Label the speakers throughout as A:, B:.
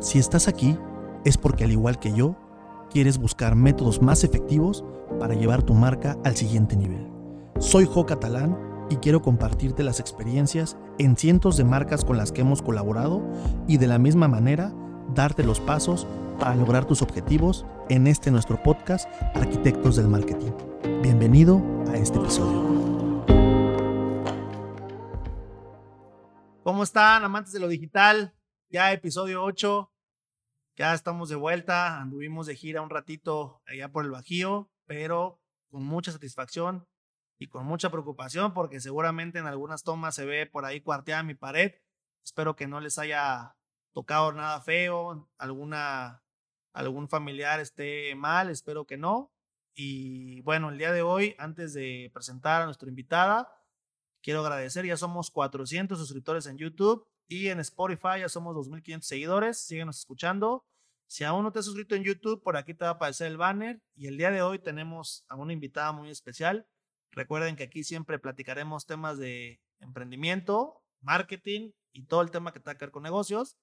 A: Si estás aquí, es porque al igual que yo, quieres buscar métodos más efectivos para llevar tu marca al siguiente nivel. Soy Jo Catalán y quiero compartirte las experiencias en cientos de marcas con las que hemos colaborado y de la misma manera darte los pasos para lograr tus objetivos en este nuestro podcast Arquitectos del Marketing. Bienvenido a este episodio. ¿Cómo están amantes de lo digital? Ya episodio 8. Ya estamos de vuelta. Anduvimos de gira un ratito allá por el Bajío, pero con mucha satisfacción y con mucha preocupación porque seguramente en algunas tomas se ve por ahí cuarteada mi pared. Espero que no les haya tocado nada feo, alguna algún familiar esté mal, espero que no. Y bueno, el día de hoy, antes de presentar a nuestra invitada, quiero agradecer, ya somos 400 suscriptores en YouTube y en Spotify ya somos 2.500 seguidores, síguenos escuchando. Si aún no te has suscrito en YouTube, por aquí te va a aparecer el banner y el día de hoy tenemos a una invitada muy especial. Recuerden que aquí siempre platicaremos temas de emprendimiento, marketing y todo el tema que tenga que ver con negocios.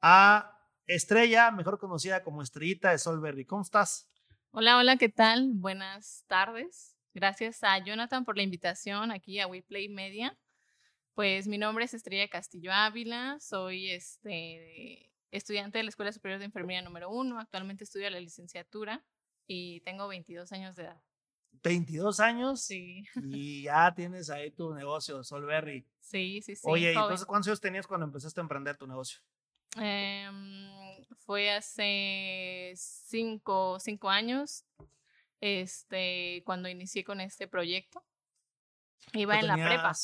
A: A Estrella, mejor conocida como Estrellita de Solberry. ¿Cómo estás?
B: Hola, hola, ¿qué tal? Buenas tardes. Gracias a Jonathan por la invitación aquí a WePlay Media. Pues mi nombre es Estrella Castillo Ávila, soy este, estudiante de la Escuela Superior de Enfermería número uno, actualmente estudio la licenciatura y tengo 22 años de edad.
A: 22 años.
B: Sí.
A: Y ya tienes ahí tu negocio, Solberry.
B: Sí, sí, sí.
A: Oye, entonces cuántos años tenías cuando empezaste a emprender tu negocio?
B: Eh, fue hace cinco, cinco años, este, cuando inicié con este proyecto. Iba en la prepa.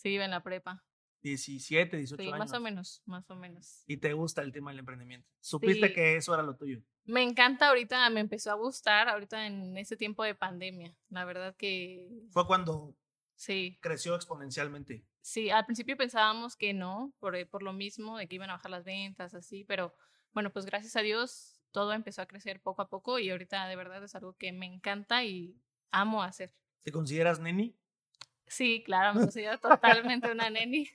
B: Sí, iba en la prepa.
A: 17, 18
B: sí,
A: años.
B: Más o menos, más o menos.
A: Y te gusta el tema del emprendimiento. Supiste
B: Sí.
A: que eso era lo tuyo.
B: Me encanta ahorita, me empezó a gustar ahorita en ese tiempo de pandemia. La verdad que
A: Fue cuando
B: sí,
A: creció exponencialmente.
B: sí, al principio pensábamos que no, por, eh, por lo mismo, de que iban a bajar las ventas, así, pero bueno, pues gracias a Dios todo empezó a crecer poco a poco y ahorita de verdad es algo que me encanta y amo hacer.
A: ¿Te consideras neni?
B: Sí, claro, me considero totalmente una neni.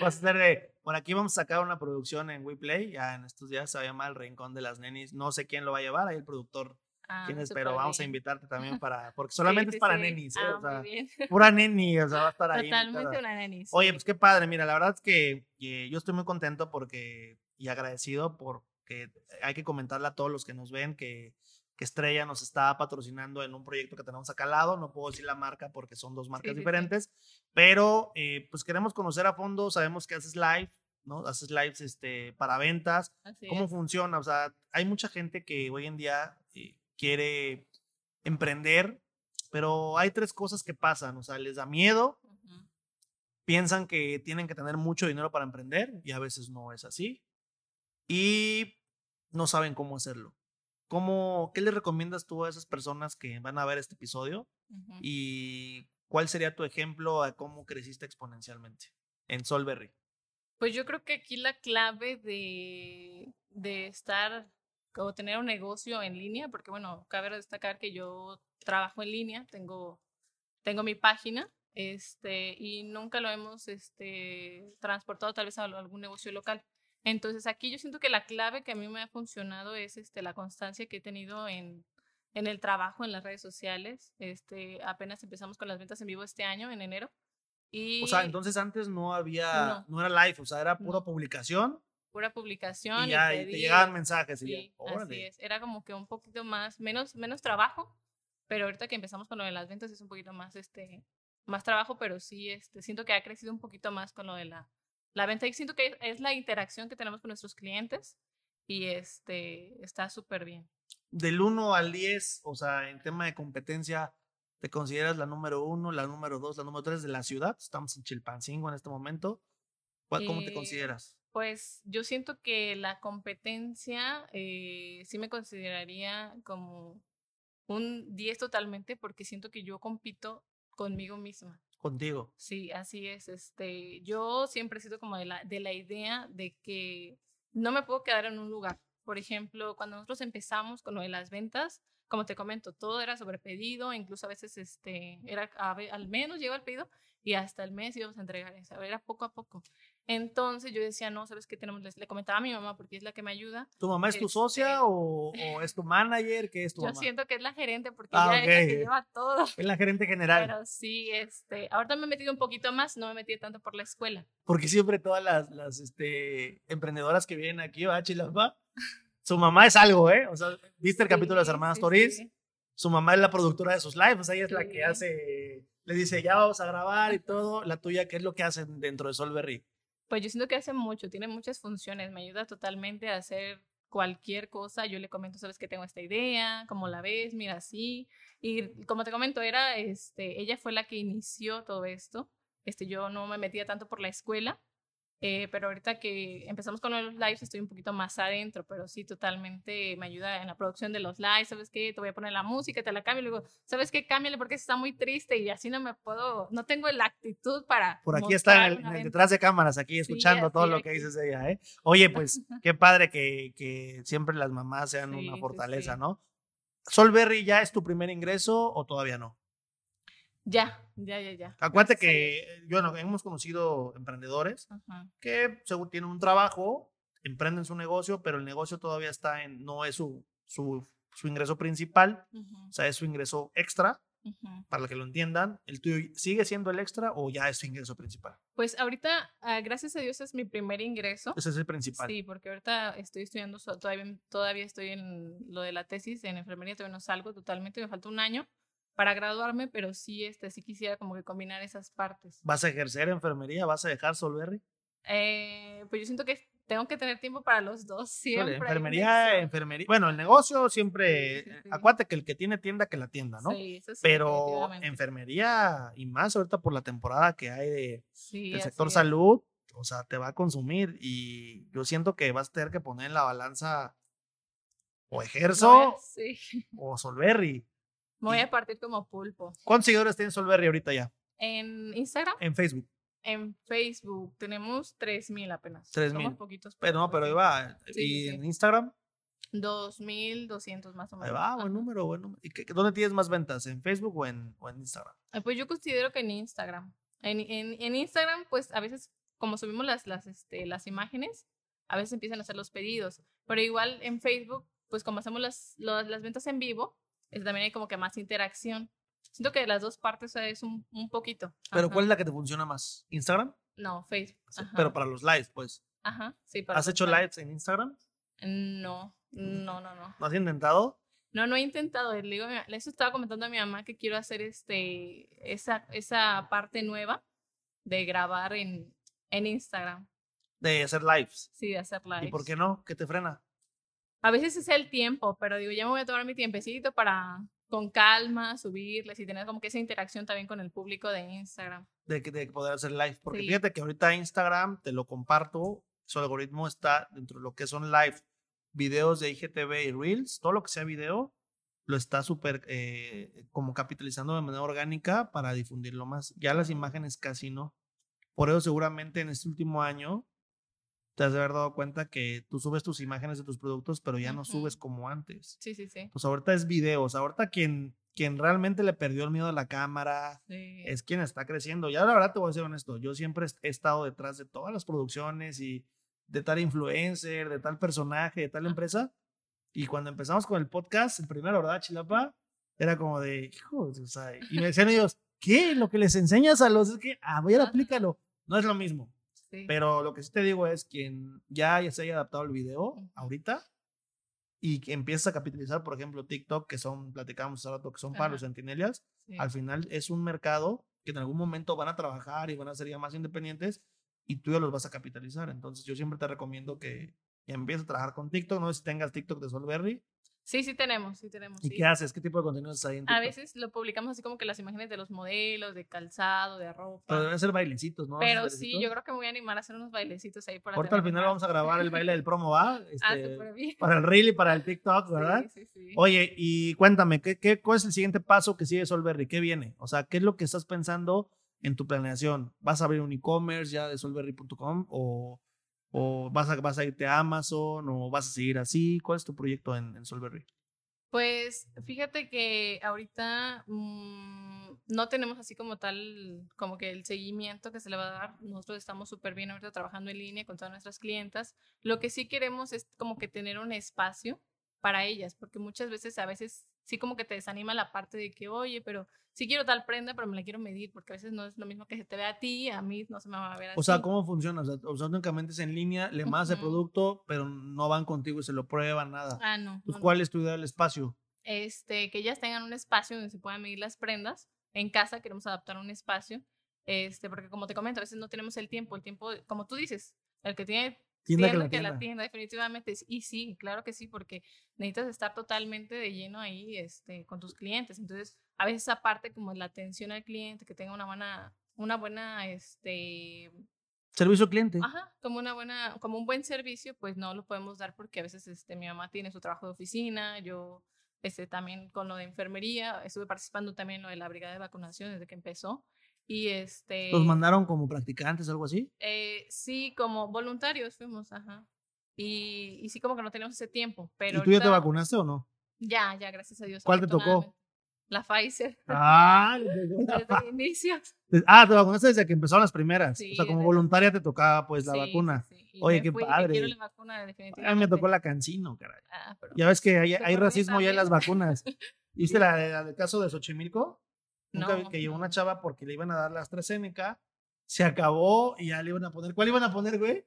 A: Vas a hacer de, por aquí vamos a sacar una producción en WePlay, ya en estos días se va a llamar El Rincón de las Nenis. No sé quién lo va a llevar, ahí el productor
B: Ah,
A: quién es, pero vamos a invitarte también para, porque solamente
B: sí,
A: es para
B: sí.
A: nenis, ¿eh?
B: Ah,
A: o sea,
B: muy bien.
A: pura neni, o sea, va a estar ahí.
B: Totalmente una neni.
A: Oye, pues qué padre, mira, la verdad es que, que yo estoy muy contento porque y agradecido porque hay que comentarle a todos los que nos ven que, que Estrella nos está patrocinando en un proyecto que tenemos acá al lado, no puedo decir la marca porque son dos marcas
B: sí, sí.
A: diferentes, pero eh, pues queremos conocer a fondo, sabemos que haces live, ¿no? Haces lives este, para ventas,
B: Así
A: ¿Cómo
B: es.
A: funciona? O sea, hay mucha gente que hoy en día eh, quiere emprender, pero hay tres cosas que pasan. O sea, les da miedo, piensan que tienen que tener mucho dinero para emprender y a veces no es así. Y no saben cómo hacerlo. ¿Cómo, ¿Qué le recomiendas tú a esas personas que van a ver este episodio? ¿Y cuál sería tu ejemplo a cómo creciste exponencialmente en Solberry?
B: Pues yo creo que aquí la clave de, de estar o tener un negocio en línea, porque bueno, cabe destacar que yo trabajo en línea, tengo, tengo mi página, este, y nunca lo hemos este, transportado tal vez a algún negocio local. Entonces aquí yo siento que la clave que a mí me ha funcionado es este, la constancia que he tenido en, en el trabajo en las redes sociales. Este, apenas empezamos con las ventas en vivo este año, en enero. Y
A: O sea, entonces antes no había, no,
B: No.
A: era live, o sea, era pura
B: No.
A: publicación
B: pura publicación
A: y ya y te llegaban mensajes y ya,
B: Sí,
A: órale.
B: así es. Era como que un poquito más, menos, menos trabajo, pero ahorita que empezamos con lo de las ventas es un poquito más, este, más trabajo, pero sí, este, siento que ha crecido un poquito más con lo de la, la venta y siento que es, la interacción que tenemos con nuestros clientes y este, está súper bien.
A: Del 1 al 10, o sea, en tema de competencia, ¿te consideras la número 1, la número 2, la número 3 de la ciudad? Estamos en Chilpancingo en este momento. ¿Cuál- ¿Cómo te
B: Eh,
A: consideras?
B: Pues yo siento que la competencia eh, sí me consideraría como un 10 totalmente porque siento que yo compito conmigo misma.
A: Contigo.
B: Sí, así es. Este, yo siempre he sido como de la, de la idea de que no me puedo quedar en un lugar. Por ejemplo, cuando nosotros empezamos con lo de las ventas, como te comento, todo era sobre pedido, incluso a veces este, era al menos llegaba el pedido y hasta el mes íbamos a entregar, o sea, era poco a poco. Entonces yo decía, no, ¿sabes qué tenemos? Le comentaba a mi mamá porque es la que me ayuda.
A: ¿Tu mamá es tu
B: Este-
A: socia o, o es tu manager? ¿Qué es tu
B: Yo
A: mamá?
B: siento que es la gerente porque
A: Ah,
B: ella es la que lleva todo.
A: Es la gerente general.
B: Pero sí, este, ahorita me he metido un poquito más, no me metí tanto por la escuela.
A: Porque siempre todas las, las este, emprendedoras que vienen aquí, ¿va, Chilapa? Su mamá es algo, ¿eh? O sea, ¿viste el capítulo de las
B: Sí,
A: hermanas
B: sí,
A: Toriz?
B: sí.
A: Su mamá es la productora de sus lives, o sea, ella es la que
B: Sí.
A: hace, le dice, ya vamos a grabar y todo. La tuya, ¿qué es lo que hacen dentro de Solberry?
B: Pues yo siento que hace mucho, tiene muchas funciones, me ayuda totalmente a hacer cualquier cosa. Yo le comento, sabes que tengo esta idea, cómo la ves, mira así. Y como te comento, era, este, ella fue la que inició todo esto. Este, yo no me metía tanto por la escuela, eh, pero ahorita que empezamos con los lives estoy un poquito más adentro, pero sí, totalmente me ayuda en la producción de los lives. ¿Sabes qué? Te voy a poner la música, te la cambio. Y luego, ¿sabes qué? Cámbiale porque está muy triste y así no me puedo, no tengo la actitud para.
A: Por aquí está el- el detrás de cámaras, aquí escuchando todo lo que dices ella, ¿eh? Oye, pues, qué padre que, que siempre las mamás sean
B: Sí,
A: una fortaleza,
B: sí.
A: ¿no? ¿Solberry ya es tu primer ingreso o todavía no?
B: Ya, ya, ya, ya.
A: Acuérdate que, eh, bueno, hemos conocido emprendedores.
B: Ajá.
A: que según tienen un trabajo, emprenden su negocio, pero el negocio todavía está en, no es su, su, su ingreso principal, o sea, es su ingreso extra,
B: ujú.
A: para que lo entiendan. ¿El tuyo sigue siendo el extra o ya es su ingreso principal?
B: Pues ahorita, ah, gracias a Dios, es mi primer ingreso.
A: Ese es el principal.
B: Sí, porque ahorita estoy estudiando, todavía, todavía estoy en lo de la tesis en enfermería, todavía no salgo totalmente, me falta un año para graduarme, pero sí, este, sí quisiera como que combinar esas partes.
A: ¿Vas a ejercer enfermería? ¿Vas a dejar Solberry?
B: Eh, pues yo siento que tengo que tener tiempo para los dos, siempre.
A: enfermería, enfermería. Bueno, el negocio siempre.
B: Sí, sí, sí.
A: Acuérdate que el que tiene tienda, que la tienda, ¿no?
B: Sí, eso sí,
A: Pero enfermería, y más ahorita por la temporada que hay de, del sector salud, o sea, te va a consumir. Y yo siento que vas a tener que poner en la balanza o ejerzo
B: sí,
A: o Solberry.
B: Me voy a partir como pulpo.
A: ¿Cuántos seguidores tiene Solberry ahorita ya?
B: En Instagram,
A: En Facebook.
B: en Facebook, tenemos 3000 apenas.
A: 3,000.
B: Somos poquitos.
A: Pero no, pero ahí va.
B: Sí,
A: y
B: sí,
A: en. Instagram,
B: 2200 más o menos.
A: ahí va, buen número, buen número. ¿Y qué- dónde tienes más ventas? ¿En Facebook o en, o en Instagram?
B: Pues yo considero que en Instagram. En, en, en Instagram, pues a veces, como subimos las, las, este, las imágenes, a veces empiezan a hacer los pedidos. Pero igual en Facebook, pues como hacemos las, lo- las ventas en vivo, es, también hay como que más interacción. Siento que de las dos partes es un, un poquito.
A: Pero
B: Ajá.
A: ¿cuál es la que te funciona más? ¿Instagram?
B: No, Facebook. Ajá.
A: Pero para los lives, pues.
B: Ajá, sí. para
A: ¿Has hecho
B: live.
A: lives en Instagram?
B: No, no, no, no.
A: ¿No has intentado?
B: No, no he intentado. Le digo, estaba comentando a mi mamá que quiero hacer este, esa, esa parte nueva de grabar en, en Instagram.
A: De hacer lives.
B: Sí, de hacer live.
A: ¿Y por qué no? ¿Qué te frena?
B: A veces es el tiempo, pero digo, ya me voy a tomar mi tiempecito para con calma subirles y tener como que esa interacción también con el público de Instagram.
A: De, de poder hacer live. Porque
B: Sí.
A: fíjate que ahorita Instagram, te lo comparto, su algoritmo está dentro de lo que son live, videos de IGTV y Reels, todo lo que sea video, lo está súper eh, como capitalizando de manera orgánica para difundirlo más. Ya las imágenes casi no. Por eso seguramente en este último año te has de haber dado cuenta que tú subes tus imágenes de tus productos, pero ya no subes como antes.
B: Sí, sí, sí.
A: Pues ahorita es videos. Ahorita quien, quien realmente le perdió el miedo a la cámara
B: sí.
A: es quien está creciendo. Ya la verdad te voy a ser honesto. Yo siempre he estado detrás de todas las producciones y de tal influencer, de tal personaje, de tal empresa. Y cuando empezamos con el podcast, el primero, ¿verdad, Chilapa? Era como de, hijo, o sea, y me decían ellos, ¿qué? Lo que les enseñas a los es que, a ver,
B: Ajá.
A: aplícalo. No es lo mismo.
B: Sí.
A: Pero lo que sí te digo es quien ya se haya adaptado al video ahorita y que empieza a capitalizar, por ejemplo, TikTok, que son, platicábamos hace rato, que son para
B: Ajá.
A: los centinelias,
B: sí.
A: al final es un mercado que en algún momento van a trabajar y van a ser ya más independientes y tú ya los vas a capitalizar. Entonces yo siempre te recomiendo que empieces a trabajar con TikTok, no sé si tengas TikTok de Solberry.
B: Sí, sí tenemos, sí tenemos.
A: ¿Y
B: sí.
A: qué haces? ¿Qué tipo de contenido haces ahí en?
B: A veces lo publicamos así como que las imágenes de los modelos, de calzado, de ropa.
A: Pero deben ser bailecitos, ¿no?
B: Pero
A: ¿Esos
B: sí, yo creo que me voy a animar a hacer unos bailecitos ahí para
A: Ahorita al final vamos a grabar el baile del promo, ¿va?
B: Ah,
A: Este,
B: súper bien.
A: para el reel y para el TikTok, ¿verdad?
B: Sí, sí, sí.
A: Oye, y cuéntame, ¿qué, qué, ¿cuál es el siguiente paso que sigue Solberry? ¿Qué viene? O sea, ¿qué es lo que estás pensando en tu planeación? ¿Vas a abrir un e-commerce ya de solberry.com o, o vas, a, vas a irte a Amazon o vas a seguir así? ¿Cuál es tu proyecto en, en Solberry?
B: Pues fíjate que ahorita mm, no tenemos así como tal, como que el seguimiento que se le va a dar. Nosotros estamos súper bien ahorita trabajando en línea con todas nuestras clientas. Lo que sí queremos es como que tener un espacio para ellas, porque muchas veces, a veces sí como que te desanima la parte de que, oye, pero sí quiero tal prenda, pero me la quiero medir, porque a veces no es lo mismo que se te ve a ti, a mí no se me va a ver a
A: O sea, ¿cómo funciona? O sea, o sea, únicamente es en línea, le mandas el
B: Ujú.
A: producto, pero no van contigo y se lo prueban, nada.
B: Ah, no.
A: Pues,
B: no, no.
A: ¿cuál es tu idea del espacio?
B: este, que ellas tengan un espacio donde se puedan medir las prendas. En casa queremos adaptar un espacio, este, porque como te comento, a veces no tenemos el tiempo, el tiempo, como tú dices, el que tiene
A: Tienda,
B: tienda
A: que la tienda.
B: tienda, definitivamente. Y sí, claro que sí, porque necesitas estar totalmente de lleno ahí este, con tus clientes. Entonces, a veces esa parte como la atención al cliente, que tenga una buena, una buena, este,
A: Servicio cliente.
B: Ajá, como una buena, como un buen servicio, pues no lo podemos dar porque a veces este, mi mamá tiene su trabajo de oficina, yo este, también con lo de enfermería, estuve participando también en lo de la brigada de vacunación desde que empezó. Y este,
A: Los mandaron como practicantes, algo así.
B: eh, sí, como voluntarios fuimos, ajá. Y, y sí, como que no teníamos ese tiempo, pero
A: ¿Y tú ya te vacunaste o no?
B: Ya, ya, gracias a Dios.
A: ¿Cuál te tocó?
B: La Pfizer.
A: Ah,
B: Desde el inicio.
A: Ah, te vacunaste desde que empezaron las primeras.
B: Sí,
A: o sea, como voluntaria te tocaba pues la
B: Sí,
A: vacuna.
B: sí,
A: Oye, qué
B: fui,
A: padre.
B: Quiero la vacuna,
A: A
B: definitivamente.
A: mí me tocó la cancino, caray.
B: Ah, pero-
A: Ya ves que hay, hay
B: a
A: racismo ya en las vacunas. ¿Viste la, la del caso de Xochimilco? Nunca vi
B: No,
A: que llegó una chava porque le iban a dar la AstraZeneca, se acabó y ya le iban a poner. ¿Cuál iban a poner, güey?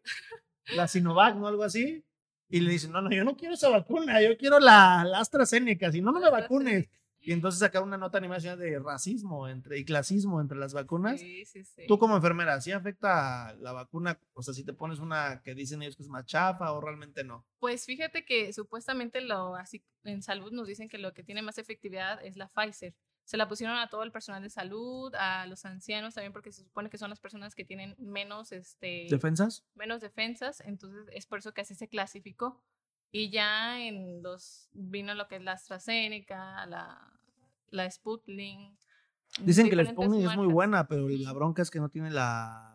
A: La Sinovac, ¿no? Algo así. Y le dicen, no, no, yo no quiero esa vacuna, yo quiero la, la AstraZeneca, si no, no me vacunes. Y entonces sacaron una nota animación de racismo entre, y clasismo entre las vacunas.
B: Sí, sí, sí.
A: Tú como enfermera, ¿sí afecta la vacuna? O sea, si te pones una que dicen ellos que es más chafa o realmente no.
B: Pues fíjate que supuestamente lo así en salud nos dicen que lo que tiene más efectividad es la Pfizer. Se la pusieron a todo el personal de salud, a los ancianos también porque se supone que son las personas que tienen menos este
A: ¿Defensas?
B: menos defensas, entonces es por eso que así se clasificó. Y ya en los vino lo que es la AstraZeneca, la la Sputnik.
A: Dicen que la Sputnik es muy buena, pero la bronca es que no tiene la,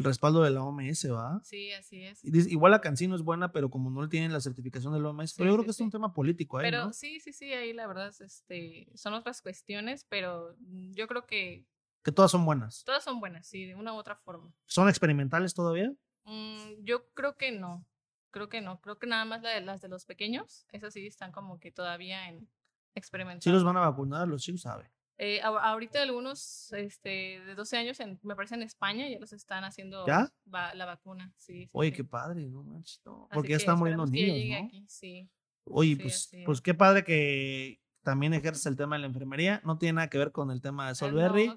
A: el respaldo de la OMS, ¿va?
B: Sí, así es.
A: Y dice- Igual la Cancino es buena, pero como no tienen la certificación de la OMS, pero
B: Sí,
A: yo creo
B: sí,
A: que es
B: sí.
A: un tema político ahí,
B: Pero
A: ¿no?
B: sí, sí, sí, ahí la verdad es, este, son otras cuestiones, pero mm, yo creo que
A: Que todas son buenas.
B: todas son buenas, sí, de una u otra forma.
A: ¿Son experimentales todavía?
B: Mm, yo creo que no, creo que no, creo que nada más la de, las de los pequeños, esas sí están como que todavía en experimental.
A: Sí los van a vacunar, los chicos saben.
B: Eh, ahorita algunos este, de 12 años, en- me parece en España, ya los están haciendo
A: ¿Ya?
B: va- la vacuna. Sí, sí,
A: Oye,
B: sí.
A: qué padre, no manches, no, Porque ya están muriendo niños, ¿no?
B: aquí, sí.
A: Oye, pues, pues
B: es.
A: qué padre que también ejerces el tema de la enfermería. No tiene nada que ver con el tema de Solberry.
B: no.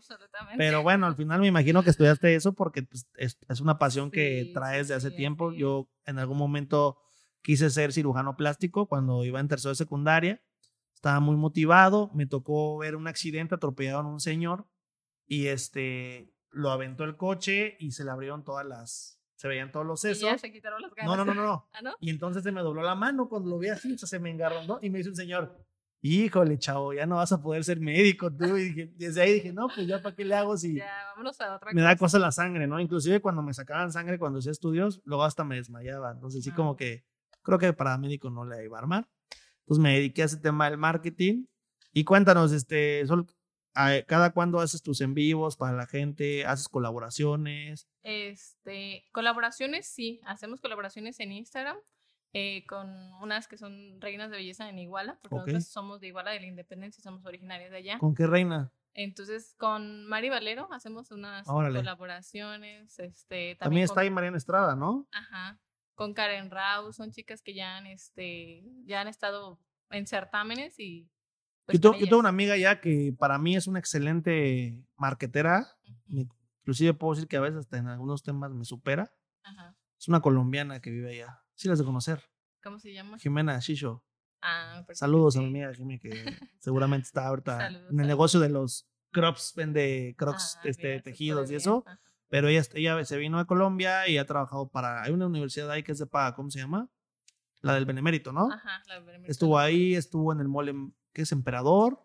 A: Pero bueno, al final me imagino que estudiaste eso porque pues, es, es una pasión que traes de hace tiempo. Yo en algún momento quise ser cirujano plástico cuando iba en tercero de secundaria. Estaba muy motivado. Me tocó ver un accidente, atropellaron a un señor y este lo aventó el coche y se le abrieron todas las, se veían todos los
B: Y ya
A: sesos.
B: se quitaron las ganas.
A: No, no, no, no.
B: ¿Ah, no?
A: Y entonces se me dobló la mano cuando lo vi así, o sea, se me engarrondó y me dice un señor, híjole, chavo, ya no vas a poder ser médico tú. Y dije- desde ahí dije, no, pues ya para qué le hago si
B: Ya, vámonos a otra
A: me da cosa la sangre, ¿no? Inclusive cuando me sacaban sangre cuando hacía estudios, luego hasta me desmayaba. Entonces sí
B: Ah.
A: como que creo que para médico no le iba a armar. Entonces me dediqué a ese tema del marketing. Y cuéntanos, este, Sol, ¿cada cuándo haces tus en vivos para la gente? ¿Haces colaboraciones?
B: Este, colaboraciones, sí, hacemos colaboraciones en Instagram eh, con unas que son reinas de belleza en Iguala, porque
A: Ok.
B: nosotros somos de Iguala de la Independencia, somos originarias de allá.
A: ¿Con qué reina?
B: Entonces, con Mari Valero hacemos unas
A: Órale.
B: colaboraciones. Este,
A: También,
B: también,
A: está
B: con,
A: ahí Mariana Estrada, ¿no?
B: Ajá, con Karen Rao, son chicas que ya han, este, ya han estado en certámenes y... pues,
A: yo, tengo, yo tengo una amiga ya que para mí es una excelente marquetera.
B: Ujú,
A: Me- Inclusive puedo decir que a veces hasta en algunos temas me supera.
B: Ajá.
A: Es una colombiana que vive allá. Sí las de conocer.
B: ¿Cómo se llama?
A: Jimena Shisho.
B: Ah,
A: Saludos a mi
B: sí.
A: amiga Jimmy, que seguramente está ahorita
B: Saludos,
A: en el negocio de los crops, vende crocs,
B: Ah,
A: este,
B: mira,
A: tejidos y eso.
B: ajá.
A: Pero ella, ella se vino a Colombia y ha trabajado para. Hay una universidad ahí que es de paga, ¿cómo se llama? La del Benemérito, ¿no?
B: Ajá, la Benemérito
A: Estuvo ahí, estuvo en el mole, que es Emperador,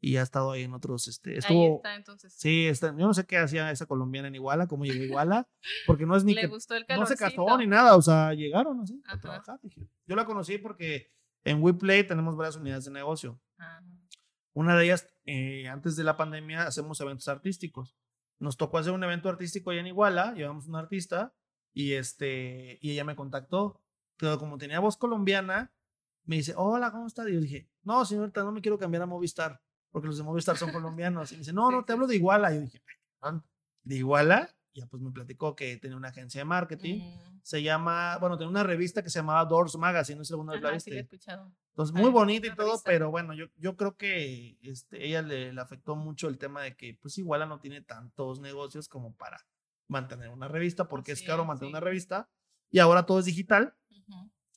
A: y ha estado ahí en otros. Este,
B: Ahí
A: estuvo.
B: está, entonces.
A: Sí, está, yo no sé qué hacía esa colombiana en Iguala, cómo llegó a Iguala, porque no es ni
B: Le
A: que
B: gustó el
A: no
B: calorcito.
A: se casó ni nada, o sea, llegaron así a trabajar. dije. Yo la conocí porque en WePlay tenemos varias unidades de negocio.
B: Ah,
A: Una de ellas, eh, antes de la pandemia, hacemos eventos artísticos. Nos tocó hacer un evento artístico allá en Iguala, llevamos un artista y, este, y ella me contactó. Pero como tenía voz colombiana, me dice, hola, ¿cómo estás? Y yo dije, no, señorita, no me quiero cambiar a Movistar, porque los de Movistar son colombianos. Y me dice, no, no, te hablo de Iguala. Y yo dije, ¿de Iguala? Ya pues me platicó que tenía una agencia de marketing. Mm. Se llama, bueno, tenía una revista que se llamaba Doors Magazine, no sé si alguna vez la viste. escuchado. Entonces, muy bonita y todo, pero bueno, yo, yo creo que este, ella le, le, afectó mucho el tema de que pues Iguala no tiene tantos negocios como para mantener una revista, porque es caro mantener una revista y ahora todo es digital.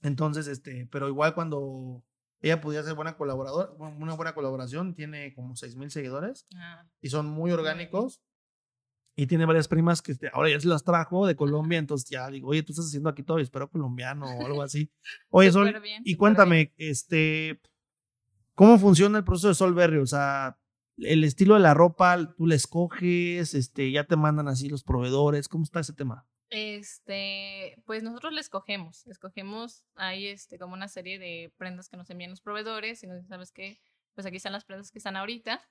A: Entonces, este, pero igual cuando ella podía ser buena colaboradora, una buena colaboración, tiene como 6 mil seguidores ah. y son muy orgánicos. Y tiene varias primas que este, ahora ya se las trajo de Colombia, entonces ya digo, oye, tú estás haciendo aquí todo, espero colombiano o algo así. Oye, Sol, y cuéntame, este, ¿cómo funciona el proceso de Solberry? O sea, el estilo de la ropa, tú la escoges, este, ya te mandan así los proveedores, ¿cómo está ese tema?
B: Este, pues nosotros le escogemos, escogemos ahí este, como una serie de prendas que nos envían los proveedores y nos dicen, ¿sabes qué? Pues aquí están las prendas que están ahorita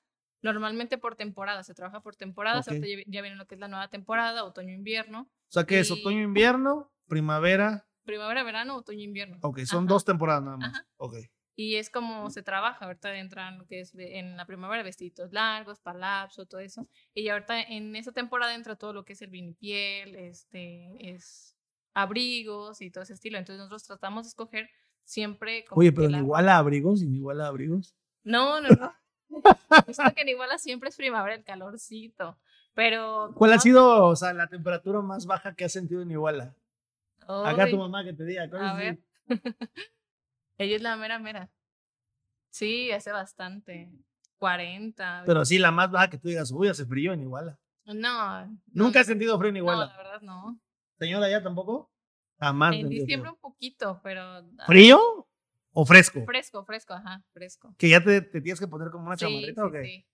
B: Normalmente por temporada, se trabaja por temporada, ya viene lo que es la nueva temporada, otoño-invierno.
A: O sea, que es otoño-invierno, primavera.
B: Primavera, verano, otoño-invierno.
A: Ok, son dos temporadas nada más. Ok.
B: Y es como se trabaja, ahorita entran lo que es en la primavera vestidos largos, palapso, todo eso. Y ahorita en esa temporada entra todo lo que es el vinipiel, este, es abrigos y todo ese estilo. Entonces nosotros tratamos de escoger siempre...
A: Oye, pero igual a abrigos, igual a abrigos.
B: No, no, no. Visto que en Iguala siempre es primavera el calorcito. Pero.
A: ¿Cuál ha sido, o sea, la temperatura más baja que has sentido en Iguala? Acá tu mamá que te diga. A ver.
B: Ella es la mera mera. Sí, hace bastante. 40.
A: Pero sí, la más baja que tú digas, uy, hace frío en Iguala.
B: No.
A: ¿Nunca has sentido frío en Iguala?
B: No, la verdad no.
A: ¿Señora ya tampoco? Jamás.
B: En diciembre un poquito, pero.
A: ¿Frío? ¿O fresco?
B: Fresco, fresco, ajá, fresco.
A: ¿Que ya te, te tienes que poner como una chamarrita o qué? Sí.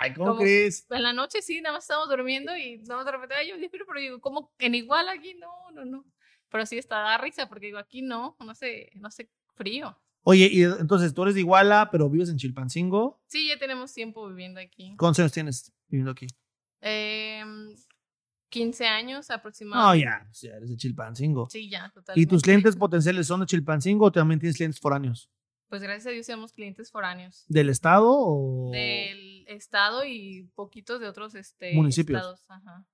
A: Ay, ¿cómo crees?
B: En la noche sí, nada más estábamos durmiendo y nada más de repente, ay, yo pero, pero digo, ¿cómo en igual aquí? No, no, no. Pero sí está da risa porque digo, aquí no, no sé, no sé, frío.
A: Oye, y entonces tú eres de Iguala, pero vives en Chilpancingo.
B: Sí, ya tenemos tiempo viviendo aquí.
A: ¿Cuántos años tienes viviendo aquí?
B: Eh, 15 años aproximadamente.
A: No, ya, pues ya eres de Chilpancingo.
B: Sí, ya, totalmente.
A: ¿Y tus clientes potenciales son de Chilpancingo o también tienes clientes foráneos?
B: Pues gracias a Dios tenemos clientes foráneos.
A: ¿Del estado o...?
B: Del estado y poquitos de otros este,
A: municipios.
B: Estados, ajá.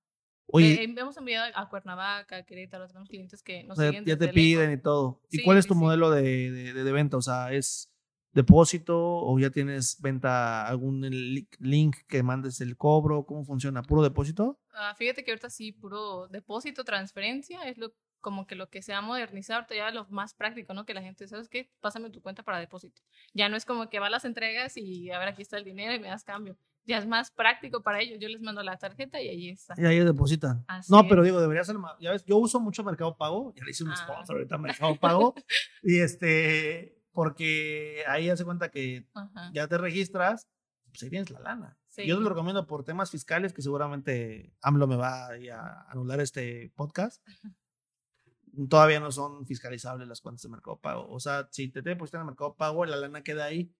B: Oye, eh, hemos enviado a Cuernavaca, a Querétaro, tenemos clientes que nos siguen
A: Ya te piden y todo. ¿Y cuál es tu modelo de, de, de, venta? O sea, ¿es depósito o ya tienes venta, algún link que mandes el cobro? ¿Cómo funciona? ¿Puro depósito?
B: Ah, fíjate que ahorita sí, puro depósito, transferencia, es lo, como que lo que se ha modernizado, ahorita ya lo más práctico, ¿no? Que la gente, ¿sabes qué? Pásame tu cuenta para depósito. Ya no es como que va a las entregas y a ver, aquí está el dinero y me das cambio. Ya es más práctico para ellos. Yo les mando la tarjeta y ahí está.
A: Y ahí depositan. no, pero digo, debería ser más. Ya ves, yo uso mucho Mercado Pago. Ya le hice un ah. sponsor ahorita Mercado Pago. y este, porque ahí hace cuenta que ya te registras, pues ahí tienes la lana. Yo te lo recomiendo por temas fiscales, que seguramente AMLO me va a anular este podcast. Todavía no son fiscalizables las cuentas de Mercado Pago. O sea, si te depositan en Mercado Pago, la lana queda ahí.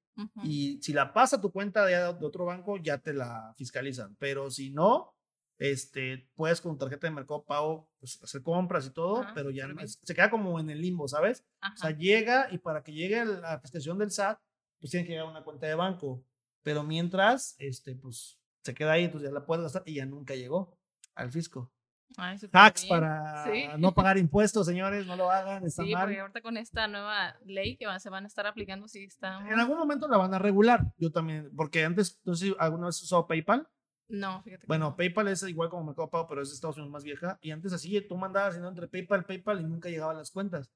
A: Y si la pasa a tu cuenta de, de otro banco, ya te la fiscalizan. Pero si no, este, puedes con tarjeta de mercado pago pues, hacer compras y todo, pero ya se queda como en el limbo, ¿sabes? O sea, llega y para que llegue la fiscalización del SAT, pues tiene que llegar a una cuenta de banco. Pero mientras, este, pues se queda ahí, entonces ya la puedes gastar y ya nunca llegó al fisco. Hacks para no pagar impuestos, señores, no lo hagan, está
B: sí, porque ahorita con esta nueva ley que se van a estar aplicando, sí está...
A: En algún momento la van a regular, yo también, porque antes, no sé si alguna vez usado PayPal.
B: No, fíjate.
A: Bueno, PayPal es igual como Mercado Pago, pero es de Estados Unidos más vieja. Y antes así, tú mandabas entre PayPal, PayPal y nunca llegaban las cuentas.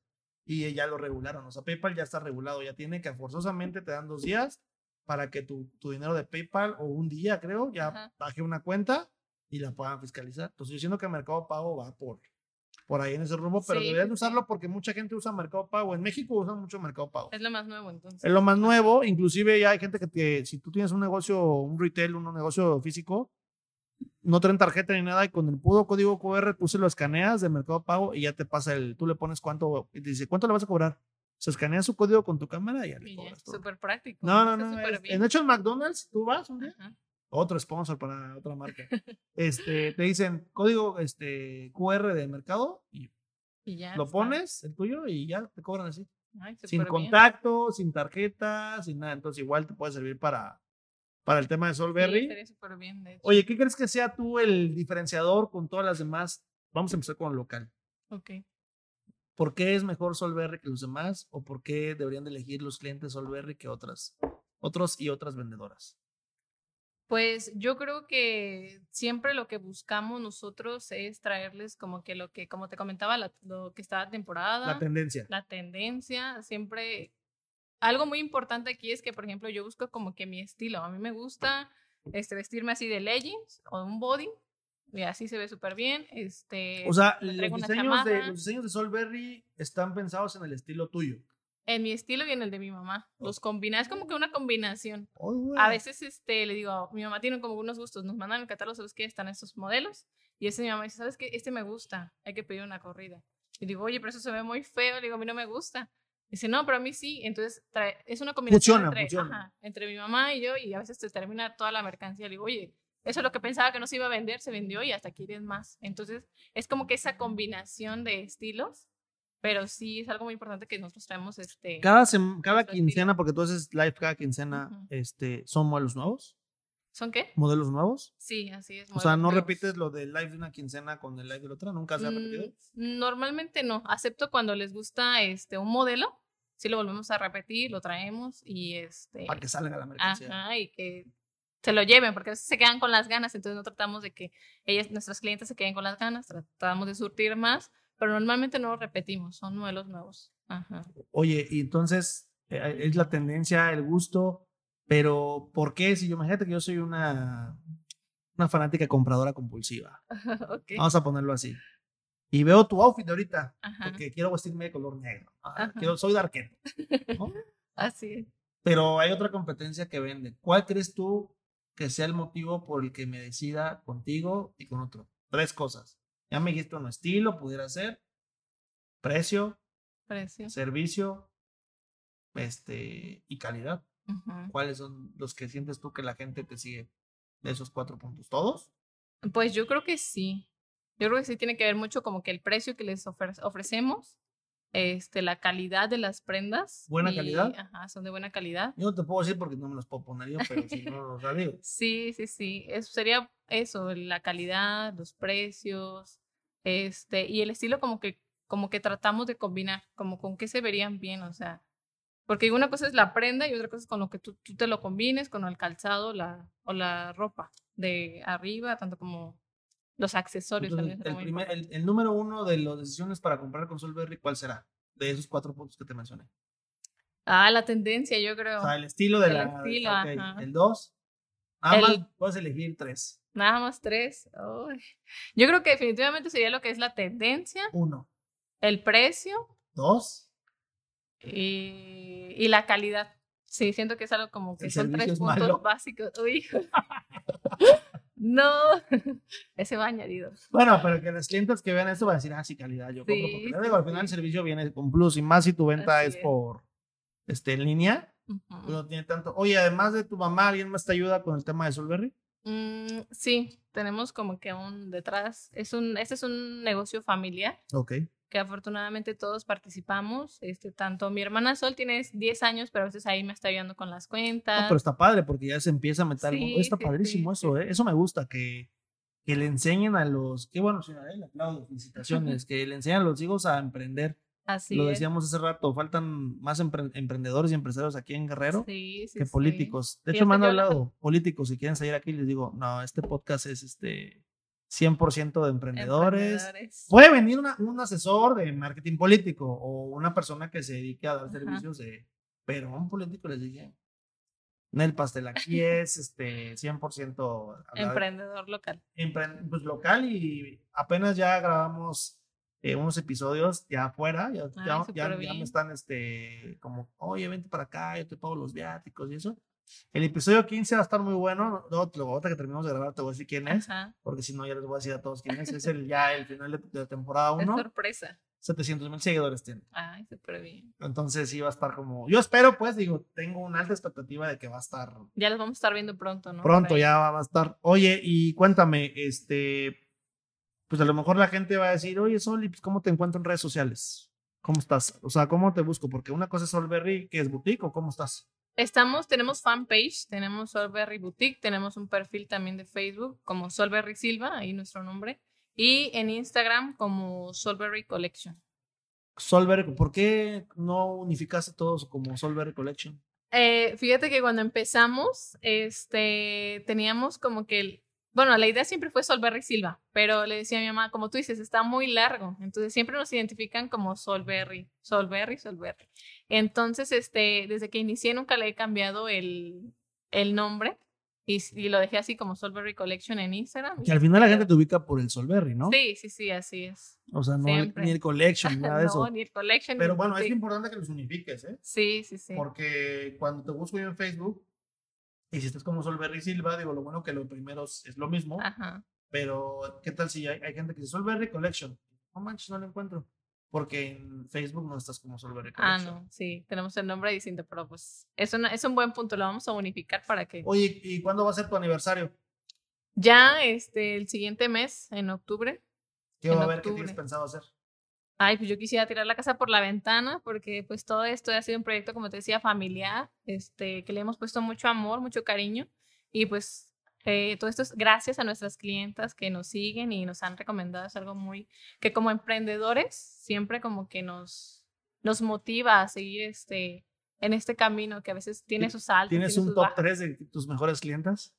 A: Y ya lo regularon. O sea, PayPal ya está regulado. Ya tiene que forzosamente te dan dos días para que tu, tu dinero de PayPal, o un día creo, ya baje una cuenta y la puedan fiscalizar. Entonces, yo siento que Mercado Pago va por, por ahí en ese rumbo, pero deberían usarlo porque mucha gente usa Mercado Pago. En México usan mucho Mercado Pago.
B: Es lo más nuevo, entonces.
A: Es lo más nuevo. Inclusive ya hay gente que, te, si tú tienes un negocio, un retail, un negocio físico, no traen tarjeta ni nada y con el puro código QR tú se lo escaneas de Mercado Pago y ya te pasa el, tú le pones cuánto, y dice, ¿cuánto le vas a cobrar? Se escanea su código con tu cámara y ya le
B: Y
A: cobras
B: súper práctico.
A: No, no, no. es- de hecho, en McDonald's, tú vas un día,
B: Ajá.
A: Otro sponsor para otra marca. este, te dicen código este, QR de mercado y
B: Y ya
A: lo
B: está.
A: pones, el tuyo, y ya te cobran así.
B: Ay,
A: Sin
B: bien.
A: contacto, sin tarjeta, sin nada. Entonces, igual te puede servir para, para el tema de
B: Sí,
A: Solberry.
B: bien, de hecho.
A: Oye, ¿qué crees que sea tú el diferenciador con todas las demás? Vamos a empezar con local.
B: Ok.
A: ¿Por qué es mejor Solberry que los demás? ¿O por qué deberían de elegir los clientes Solberry que otras, otros y otras vendedoras?
B: Pues yo creo que siempre lo que buscamos nosotros es traerles como que lo que, como te comentaba, la- lo que está temporada,
A: La tendencia.
B: la tendencia, siempre... Algo muy importante aquí es que, por ejemplo, yo busco como que mi estilo. A mí me gusta este, vestirme así de leggings o un body y así se ve súper bien. Este,
A: O sea, los diseños, de, los diseños de Solberry están pensados en el estilo tuyo.
B: En mi estilo y en el de mi mamá. Los combina, es como que una combinación. A veces este, le digo, mi mamá tiene como unos gustos, nos mandan el catálogo, ¿sabes qué? Están estos modelos. Y ese mi mamá dice, ¿sabes qué? Este me gusta, hay que pedir una corrida. Y digo, oye, pero eso se ve muy feo. Le digo, a mí no me gusta. Dice, no, pero a mí sí. Entonces, trae, es una combinación
A: Funciona,
B: entre,
A: funciona.
B: ajá, entre mi mamá y yo. Y a veces te termina toda la mercancía. Le digo, oye, eso es lo que pensaba que no se iba a vender, se vendió y hasta quieres más. Entonces, es como que esa combinación de estilos. Pero sí es algo muy importante que nosotros traemos este.
A: Cada, cada quincena, porque tú haces live cada quincena,
B: Ujú.
A: este, ¿son modelos nuevos?
B: ¿Son qué?
A: ¿Modelos nuevos?
B: Sí, así es.
A: O sea, ¿no
B: nuevos.
A: repites lo del live de una quincena con el live de la otra? ¿Nunca se ha repetido?
B: Mm, Normalmente no, acepto cuando les gusta este un modelo, si lo volvemos a repetir, lo traemos y este
A: Para que salga la mercancía.
B: ajá, y que se lo lleven, porque a veces se quedan con las ganas, entonces no tratamos de que ellas, nuestras clientes se queden con las ganas, tratamos de surtir más, pero normalmente no lo repetimos, son modelos nuevos. Ajá.
A: Oye, y entonces eh, es la tendencia, el gusto, pero ¿por qué? Si yo imagínate que yo soy una, una fanática compradora compulsiva,
B: ok.
A: vamos a ponerlo así, y veo tu outfit de ahorita,
B: Ajá.
A: porque quiero vestirme de color negro, ah, quiero, soy darquero, ¿no?
B: Así es.
A: pero hay otra competencia que vende. ¿Cuál crees tú que sea el motivo por el que me decida contigo y con otro? Tres cosas. Ya me dijiste un estilo, pudiera ser, precio,
B: Precio.
A: servicio, este, y calidad. ¿Cuáles son los que sientes tú que la gente te sigue de esos cuatro puntos? ¿Todos?
B: Pues yo creo que sí. Yo creo que sí tiene que ver mucho como que el precio que les ofre- ofrecemos, este, la calidad de las prendas.
A: ¿Buena
B: y-
A: calidad?
B: Ajá, son de buena calidad.
A: Yo no te puedo decir porque no me los puedo poner yo, pero si no los digo.
B: Sí, sí, sí. Eso sería eso, la calidad, los precios, este, y el estilo como que, como que tratamos de combinar, como con qué se verían bien, o sea. Porque una cosa es la prenda y otra cosa es con lo que tú, tú te lo combines, con el calzado la, o la ropa de arriba, tanto como los accesorios
A: Entonces, el, primer- el, el número uno de las decisiones para comprar con Solberry, ¿cuál será? De esos cuatro puntos que te mencioné.
B: Ah, la tendencia, yo creo.
A: O sea, el estilo de
B: El
A: la.
B: estilo,
A: ok,
B: ajá.
A: El dos. Puedes elegir tres.
B: Nada más tres. Uy. Yo creo que definitivamente sería lo que es la tendencia,
A: Uno,
B: el precio
A: dos.
B: y, y la calidad. Sí, siento que es algo como que
A: El
B: son tres
A: es
B: puntos
A: malo.
B: básicos. Uy. no, ese va añadido.
A: Bueno, pero que los clientes que vean esto van a decir, ah, sí, calidad, yo compro.
B: Sí,
A: Porque
B: sí,
A: digo, al final el servicio viene con plus y más si tu venta es
B: es.
A: por este, en línea, pues no tiene tanto. Oye, además de tu mamá, ¿alguien más te ayuda con el tema de Solberry?
B: Mm, sí, tenemos como que un detrás. Es un, este es un negocio familiar
A: Ok.
B: que afortunadamente todos participamos. Este, tanto mi hermana Sol tiene 10 años, pero a veces ahí me está ayudando con las
A: No,
B: cuentas.
A: pero está padre porque ya se empieza a meter.
B: Sí,
A: está
B: sí,
A: padrísimo
B: sí,
A: eso. ¿eh? Eso me gusta, que, que le enseñen a los. Qué bueno, señora, le aplaudo, felicitaciones. que le enseñen a los hijos a emprender.
B: Así
A: Lo
B: es.
A: decíamos hace rato, faltan más empre- emprendedores y empresarios aquí en Guerrero
B: Sí, sí,
A: que políticos. De hecho, me han hablado políticos si quieren salir aquí, les digo, no, este podcast es este 100% de emprendedores.
B: Emprendedores.
A: Puede venir una- un asesor de marketing político o una persona que se dedique a dar
B: Ajá.
A: servicios de... Pero a un político les dije, Nel Pastel aquí es este 100% hablar-
B: Emprendedor local.
A: empre- pues, local y apenas ya grabamos eh, unos episodios ya afuera, ya,
B: Ay,
A: ya, ya- ya me están este como, oye, vente para acá, yo te pago los viáticos y eso. El episodio 15 va a estar muy bueno. Luego, luego ahorita que terminemos de grabar, te voy a decir quién es.
B: Ajá.
A: Porque si no, ya les voy a decir a todos quién es. Es el, ya el final de, de temporada
B: Es
A: 1.
B: sorpresa.
A: 700 mil seguidores tiene.
B: Ay, súper bien.
A: Entonces sí va a estar como. Yo espero, pues, digo, tengo una alta expectativa de que va a estar
B: Ya los vamos a estar viendo pronto, ¿no?
A: pronto, ya va a estar. Oye, y cuéntame, este. Pues a lo mejor la gente va a decir, oye, Soli, pues, ¿cómo te encuentro en redes sociales? ¿Cómo estás? O sea, ¿cómo te busco? Porque una cosa es Solberry, que es boutique, o cómo estás.
B: Estamos, tenemos fanpage, tenemos Solberry Boutique, tenemos un perfil también de Facebook como Solberry Silva, ahí nuestro nombre, y en Instagram como Solberry Collection.
A: Solberry, ¿por qué no unificaste todos como Solberry Collection?
B: Eh, fíjate que cuando empezamos, este, teníamos como que, el- bueno, la idea siempre fue Solberry Silva, pero le decía a mi mamá, como tú dices, está muy largo, entonces siempre nos identifican como Solberry, Solberry, Solberry. Entonces, este, desde que inicié nunca le he cambiado el, el nombre y, y lo dejé así como Solberry Collection en Instagram.
A: Que al final la gente te ubica por el Solberry, ¿no?
B: Sí, sí, sí, así es.
A: O sea, no el- ni el Collection, ni nada de eso.
B: no, ni el Collection.
A: Pero bueno, es importante que los unifiques, ¿eh?
B: Sí, sí, sí.
A: Porque cuando te busco yo en Facebook, y si estás como Solberry Silva, digo, lo bueno que lo primero es lo mismo,
B: Ajá.
A: pero ¿qué tal si hay, hay gente que dice Solberry Collection? No manches, no lo encuentro. Porque en Facebook no estás como Solberry
B: Ah,
A: Collection.
B: no, sí, tenemos el nombre distinto, pero pues es, una, es un buen punto, lo vamos a unificar para que
A: Oye, ¿y cuándo va a ser tu aniversario?
B: ya este, el siguiente mes, en octubre,
A: ¿Qué va a haber? ¿Qué tienes pensado hacer?
B: Ay, pues yo quisiera tirar la casa por la ventana porque pues todo esto ha sido un proyecto, como te decía, familiar, este, que le hemos puesto mucho amor, mucho cariño y pues eh, todo esto es gracias a nuestras clientas que nos siguen y nos han recomendado, es algo muy, que como emprendedores siempre como que nos, nos motiva a seguir este, en este camino que a veces tiene
A: Ti-
B: sus altos.
A: ¿Tienes
B: tiene
A: un
B: sus
A: top
B: bajas.
A: 3 de tus mejores clientas?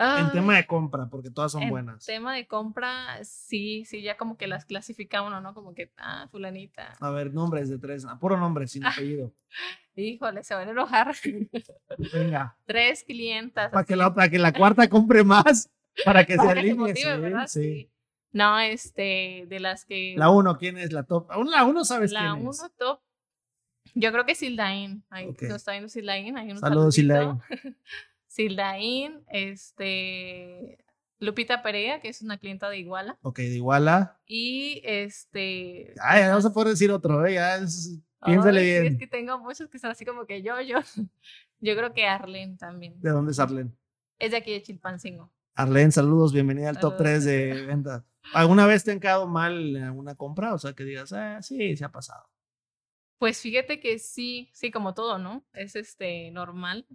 A: En tema de compra, porque todas son
B: en
A: buenas.
B: tema de compra, sí, sí, ya como que las clasifica uno, ¿no? Como que, ah, fulanita.
A: A ver, nombres de tres, ah, puro nombre, sin apellido.
B: Híjole, se van a enojar.
A: Venga,
B: Tres clientas.
A: para que, la, para que la cuarta compre más, para que se
B: para que se
A: alinee.
B: motive,
A: sí,
B: ¿verdad?
A: sí.
B: Sí. No, este, de las que...
A: La uno, ¿quién es la top? Aún la uno sabes
B: la
A: quién
B: uno
A: es.
B: top. Yo creo que Sildain. Ahí
A: Ok.
B: nos está viendo Sildain.
A: Saludos,
B: saludito. Sildain, este, Lupita Perea, que es una clienta de Iguala.
A: Ok, de Iguala.
B: Y este.
A: Ay, no se puede decir otro, ¿eh? Ya es- piénsale
B: sí,
A: bien.
B: Es que tengo muchos que son así como que yo, yo. Yo creo que Arlen también.
A: ¿De dónde es Arlen?
B: Es de aquí de Chilpancingo.
A: Arlen, saludos, bienvenida al top
B: Saludos.
A: 3 de venta. ¿Alguna vez te han quedado mal en alguna compra? O sea, que digas, ah, sí, se ha pasado.
B: Pues fíjate que sí, sí, como todo, ¿no? Es este normal.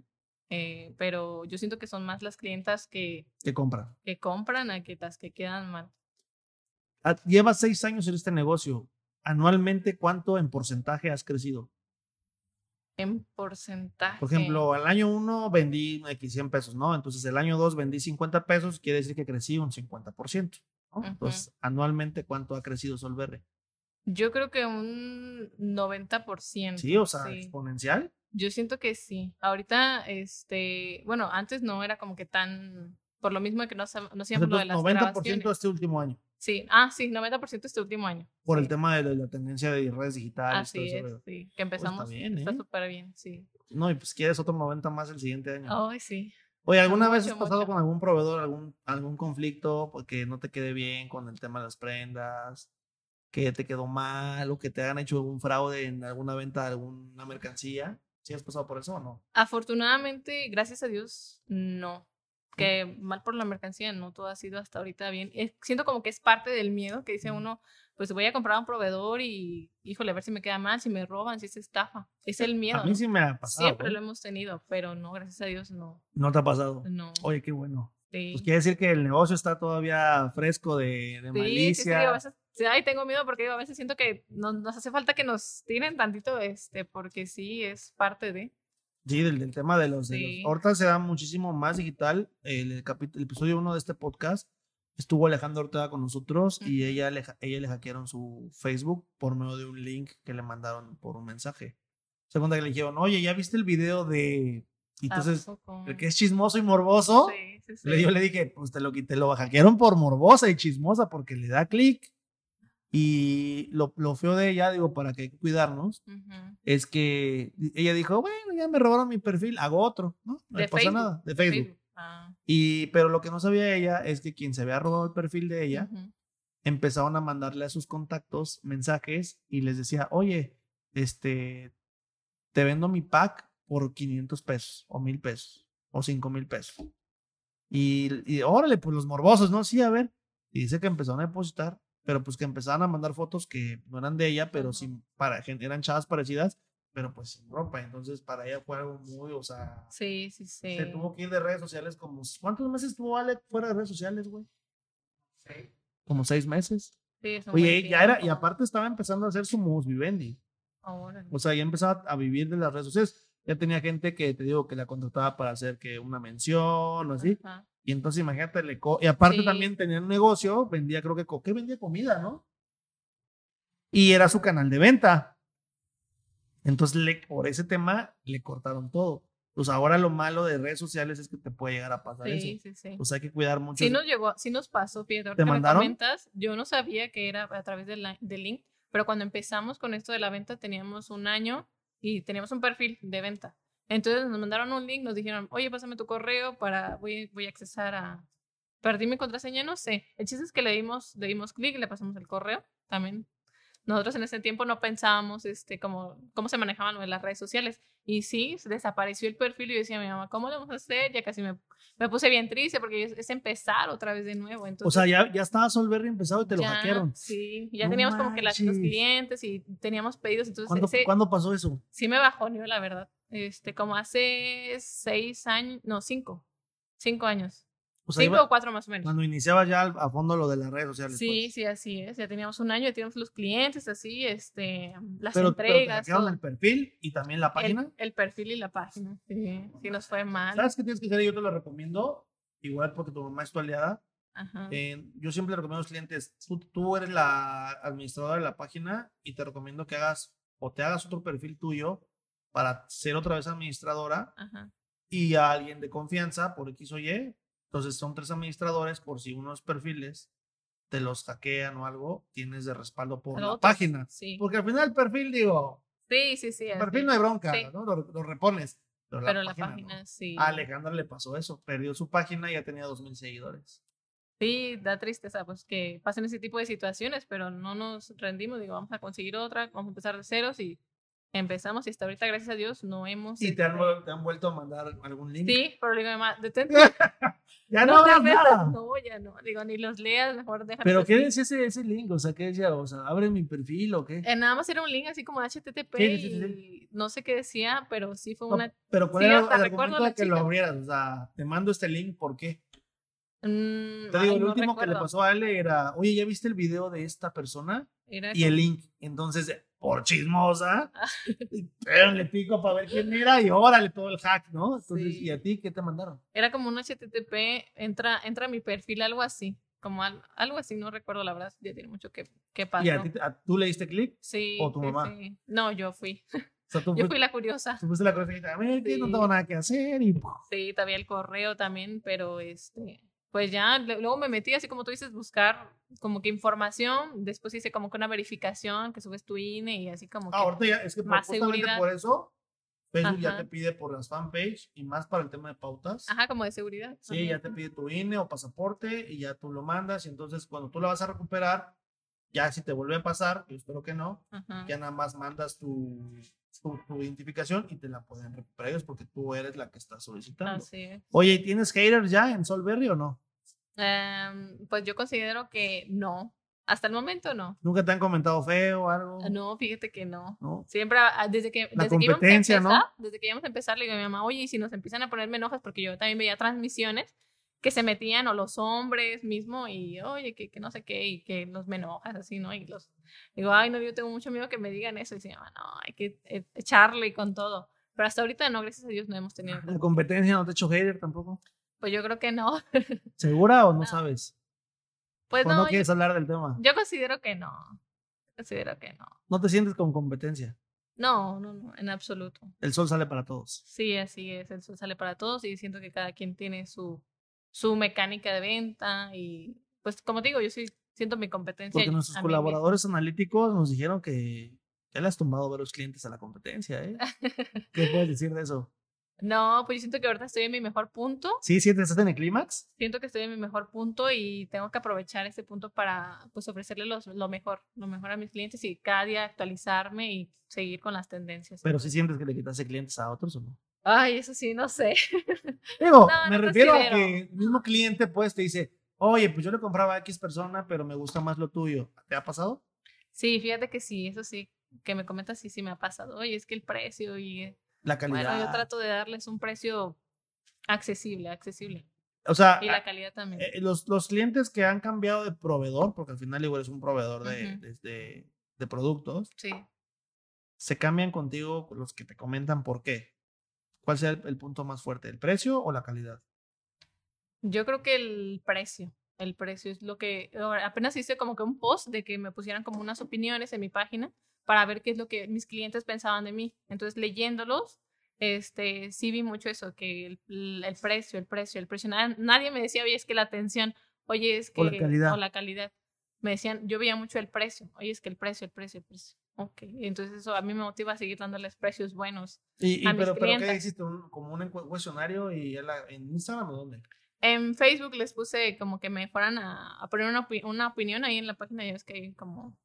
B: Eh, pero yo siento que son más las clientas que,
A: ¿Qué compra?
B: que compran a que las que quedan mal.
A: Ah, Llevas seis años en este negocio. Anualmente, ¿cuánto en porcentaje has crecido?
B: En porcentaje.
A: Por ejemplo, al año 1 vendí X 100 pesos, ¿no? Entonces, el año 2 vendí 50 pesos, quiere decir que crecí un 50%. ¿no? Entonces, anualmente, ¿cuánto ha crecido Solberry?
B: Yo creo que un 90%.
A: Sí, o sea,
B: sí.
A: exponencial.
B: Yo siento que sí. Ahorita, este, bueno, antes no era como que tan, por lo mismo que no, no hacíamos lo de las
A: 90%
B: grabaciones.
A: este último año,
B: Sí, ah, sí, 90% este último año.
A: por
B: sí.
A: el tema de la, la tendencia de redes digitales. todo
B: Así
A: ese
B: es,
A: rollo.
B: sí, que empezamos,
A: bien,
B: está
A: ¿eh?
B: súper bien, sí.
A: No, y pues quieres otro 90 más el siguiente año.
B: Ay, sí.
A: Oye, ¿alguna vez
B: mucho,
A: has pasado
B: mucho.
A: con algún proveedor, algún, algún conflicto porque no te quede bien con el tema de las prendas? Que te quedó mal o que te hayan hecho algún fraude en alguna venta de alguna mercancía. ¿Sí has pasado por eso o no?
B: Afortunadamente, gracias a Dios, no. Que mal por la mercancía, no todo ha sido hasta ahorita bien. Eh, siento como que es parte del miedo que dice
A: Ujú.
B: uno, pues voy a comprar a un proveedor y, híjole, a ver si me queda mal, si me roban, si es estafa. Es el miedo.
A: A mí
B: ¿no?
A: sí me ha pasado.
B: Siempre
A: ¿eh?
B: lo hemos tenido, pero no, gracias a Dios, no.
A: No te ha pasado.
B: No.
A: Oye, qué bueno.
B: sí.
A: Pues quiere decir que el negocio está todavía fresco de, de
B: Sí, sí, sí,
A: malicia.
B: digo, a veces, sí, ay, tengo miedo porque digo, a veces siento que no- nos hace falta que nos tiren tantito, este, porque sí es parte de.
A: Sí, del, del tema de los, de los-
B: Sí.
A: Se da muchísimo más digital. El, el, el episodio 1 de este podcast estuvo Alejandra Ortega con nosotros y
B: Ujú.
A: ella le, ella le hackearon su Facebook por medio de un link que le mandaron por un mensaje. Segunda que le dijeron, oye, ¿ya viste el video de...? Y
B: ¿A
A: entonces, el que es chismoso y morboso,
B: Sí, sí, sí.
A: le, yo le dije, pues te lo, quité, lo hackearon por morbosa y chismosa porque le da clic. Y lo, lo feo de ella, digo, para que hay que cuidarnos,
B: Ujú.
A: es que ella dijo, bueno, ya me robaron mi perfil, hago otro, ¿no? No pasa
B: Facebook,
A: nada, de Facebook.
B: Facebook. Ah,
A: Y, pero lo que no sabía ella es que quien se había robado el perfil de ella, empezaron a mandarle a sus contactos mensajes y les decía, oye, este, te vendo mi pack por 500 pesos o 1000 pesos o 5 mil pesos. Y, y órale, pues los morbosos, ¿no? Sí, a ver. Y dice que empezaron a depositar, pero pues que empezaban a mandar fotos que no eran de ella, pero sin, para, gen- eran chavas parecidas, pero pues sin ropa. Entonces para ella fue algo muy, o sea,
B: Sí, sí, sí.
A: se tuvo que ir de redes sociales como, ¿cuántos meses estuvo Ale fuera de redes sociales, güey? Como seis meses.
B: Sí, es un
A: Oye, ya era, y aparte estaba empezando a hacer su mus vivendi.
B: Órale.
A: O sea, ya empezaba a vivir de las redes sociales. Ya tenía gente que te digo que la contrataba para hacer que una mención o así.
B: Ajá.
A: Y entonces imagínate, le co- y aparte
B: Sí.
A: también tenía un negocio, vendía, creo que, co- ¿qué vendía comida, no? Y era su canal de venta. Entonces, le, por ese tema, le cortaron todo. Pues ahora lo malo de redes sociales es que te puede llegar a pasar
B: Sí,
A: eso.
B: sí, sí.
A: Pues hay que cuidar mucho.
B: Sí nos llegó, sí nos pasó, ahorita
A: ¿Te
B: que me
A: mandaron?
B: comentas, yo no sabía que era a través del del link, pero cuando empezamos con esto de la venta teníamos un año y teníamos un perfil de venta. Entonces nos mandaron un link, nos dijeron, oye, pásame tu correo para, voy, voy a accesar a, perdí mi contraseña, no sé. El chiste es que le dimos, le dimos clic le pasamos el correo también. Nosotros en ese tiempo no pensábamos este, cómo, cómo se manejaban lo las redes sociales. Y sí, desapareció el perfil y yo decía a mi mamá, ¿cómo lo vamos a hacer? Ya casi me, me puse bien triste porque es, es empezar otra vez de nuevo. Entonces,
A: o sea, ya, ya estaba Solberry empezado y te lo
B: ya,
A: hackearon.
B: Sí, ya
A: No
B: teníamos como que las- los
A: manches.
B: clientes y teníamos pedidos. Entonces,
A: ¿Cuándo,
B: ese-
A: ¿Cuándo pasó eso?
B: sí me bajó, la verdad. Este, como hace seis años, no, cinco. Cinco años.
A: O sea,
B: cinco
A: iba-
B: o cuatro más o menos.
A: cuando iniciaba ya a fondo lo de las redes sociales.
B: Sí,
A: pues.
B: sí, así es. Ya teníamos un año, ya teníamos los clientes, así, este, las
A: Pero, pero te
B: entregas,
A: hackearon
B: todo.
A: el perfil y también la
B: El,
A: página.
B: el perfil y la página. Sí, sí nos fue mal.
A: ¿Sabes qué tienes que hacer? Yo te lo recomiendo. Igual porque tu mamá es tu aliada.
B: Ajá.
A: Eh, yo siempre le recomiendo a los clientes, tú, tú eres la administradora de la página y te recomiendo que hagas o te hagas otro perfil tuyo para ser otra vez administradora
B: Ajá.
A: y a alguien de confianza por X o Y. Entonces son tres administradores por si unos perfiles te los hackean o algo, tienes de respaldo por la página.
B: Sí.
A: Porque al final el perfil, digo,
B: Sí, sí, sí.
A: el perfil no hay bronca,
B: Sí.
A: ¿no? Lo, lo repones. Pero,
B: Pero
A: la
B: la
A: página,
B: página,
A: no.
B: sí.
A: A Alejandra le pasó eso, perdió su página y ya tenía dos mil seguidores.
B: Sí, da tristeza, pues que pasen ese tipo de situaciones, pero no nos rendimos, digo, vamos a conseguir otra, vamos a empezar de ceros y empezamos y hasta ahorita, gracias a Dios, no hemos...
A: ¿Y te han,
B: este,
A: te han vuelto a mandar algún link?
B: Sí, pero le digo, mamá, detente.
A: ya
B: no
A: no, hagas nada.
B: No, ya no, digo, ni los leas, mejor déjalo
A: Pero. ¿qué decía ese, ese link? O sea, ¿qué decía? O sea, abre mi perfil o qué?
B: Eh, nada más era un link así como HTTP
A: Sí, sí, sí,
B: y no sé qué decía, pero sí fue
A: No,
B: una...
A: pero ¿cuál era el argumento de que lo abrieras? O sea, te mando este link, ¿por qué?
B: mm,
A: Te digo,
B: ay,
A: el
B: no
A: último que le pasó a Ale era, oye, ¿ya viste el video de esta persona?
B: Era
A: Y el link. Entonces, por chismosa,
B: Ah.
A: pero le pico para ver quién era y órale todo el hack, ¿no? Entonces,
B: Sí.
A: ¿y a ti qué te mandaron?
B: Era como un HTTP, entra, entra a mi perfil, algo así, como al- algo así, no recuerdo la verdad, ya tiene mucho que, que pasó.
A: ¿Y a ti, a- tú le diste clic?
B: Sí,
A: o tu
B: sí,
A: mamá?
B: sí. No, yo fui.
A: O sea, tú,
B: Yo fui la curiosa.
A: tú fuiste la dijiste, a ver, que no
B: Sí.
A: tengo nada que hacer y...
B: Sí, todavía el correo también, pero este, pues ya, luego me metí así como tú dices, buscar como que información, después hice como que una verificación, que subes tu INE y así como que...
A: Ah, ahorita ya, es que
B: más
A: justamente
B: seguridad.
A: por eso Facebook ya te pide por las fanpage y más para el tema de pautas.
B: Ajá, como de seguridad.
A: Sí, ya te pide tu INE o pasaporte y ya tú lo mandas y entonces cuando tú lo vas a recuperar, ya si te vuelve a pasar, yo espero que no,
B: Ajá.
A: ya nada más mandas tu, tu, tu identificación y te la pueden recuperar ellos porque tú eres la que está solicitando.
B: Así es.
A: Oye, ¿y tienes haters ya en Solberry o no?
B: Em, pues yo considero que no. Hasta el momento no.
A: ¿Nunca te han comentado feo o algo?
B: No, fíjate que no.
A: ¿No?
B: Siempre, ah, desde que,
A: La
B: desde que íbamos a
A: competencia, ¿no?
B: empezar, desde que íbamos a empezar, le digo a mi mamá, oye, y si nos empiezan a ponerme enojas, porque yo también veía transmisiones que se metían, o los hombres mismo, y oye, que, que no sé qué, y que los me enojas, así, ¿no? Y los, digo, ay, no, yo tengo mucho miedo que me digan eso, y se llama, no, hay que eh, echarle con todo. Pero hasta ahorita no, gracias a Dios, no hemos tenido.
A: ¿La competencia no te ha hecho hater tampoco?
B: Pues yo creo que no.
A: ¿Segura o no,
B: No.
A: sabes?
B: Pues
A: ¿O
B: no,
A: no
B: yo,
A: quieres hablar del tema?
B: yo considero que no. Considero que no.
A: No te sientes con competencia.
B: No, no, no, en absoluto.
A: El sol sale para todos.
B: Sí, así es, el sol sale para todos y siento que cada quien tiene su, su mecánica de venta y pues como te digo, yo sí siento mi competencia.
A: Porque nuestros colaboradores analíticos nos dijeron que, Ya le has tumbado varios clientes a la competencia, ¿eh? ¿Qué puedes decir de eso?
B: No, pues yo siento que ahorita estoy en mi mejor punto.
A: ¿Sí? ¿Sientes que estás en el clímax?
B: Siento que estoy en mi mejor punto y tengo que aprovechar ese punto para pues ofrecerle los, lo mejor, lo mejor a mis clientes y cada día actualizarme y seguir con las tendencias.
A: Pero sí sientes que le quitaste clientes a otros o no?
B: Ay, eso sí, no sé.
A: Digo,
B: No,
A: me
B: no
A: refiero a que el mismo cliente pues te dice, oye, pues yo le compraba a X persona, pero me gusta más lo tuyo. ¿Te ha pasado?
B: Sí, fíjate que sí, eso sí, que me comentas, sí, sí me ha pasado. Oye, es que el precio y
A: La calidad.
B: bueno, yo trato de darles un precio accesible, accesible.
A: O sea,
B: Y la calidad también.
A: eh, los, los clientes que han cambiado de proveedor, porque al final igual es un proveedor de,
B: Ujú.
A: de- de- de productos,
B: Sí.
A: se cambian contigo los que te comentan por qué. ¿Cuál sea el, el punto más fuerte, el precio o la calidad?
B: Yo creo que el precio, el precio es lo que apenas hice como que un post de que me pusieran como unas opiniones en mi página para ver qué es lo que mis clientes pensaban de mí. Entonces, leyéndolos, este, sí vi mucho eso, que el, el precio, el precio, el precio. Na- Nadie me decía, oye, es que la atención, oye, es que...
A: O la calidad.
B: O la calidad. Me decían, yo veía mucho el precio, oye, es que el precio, el precio, el precio. Ok, entonces eso a mí me motiva a seguir dándoles precios buenos.
A: Y, y
B: A mis
A: pero, pero ¿qué
B: clientes.
A: hiciste? ¿Un- ¿Como un cuestionario y en, la- en Instagram o dónde?
B: En Facebook les puse como que me fueran a, a poner una, opi- una opinión ahí en la página. Ya ves que hay como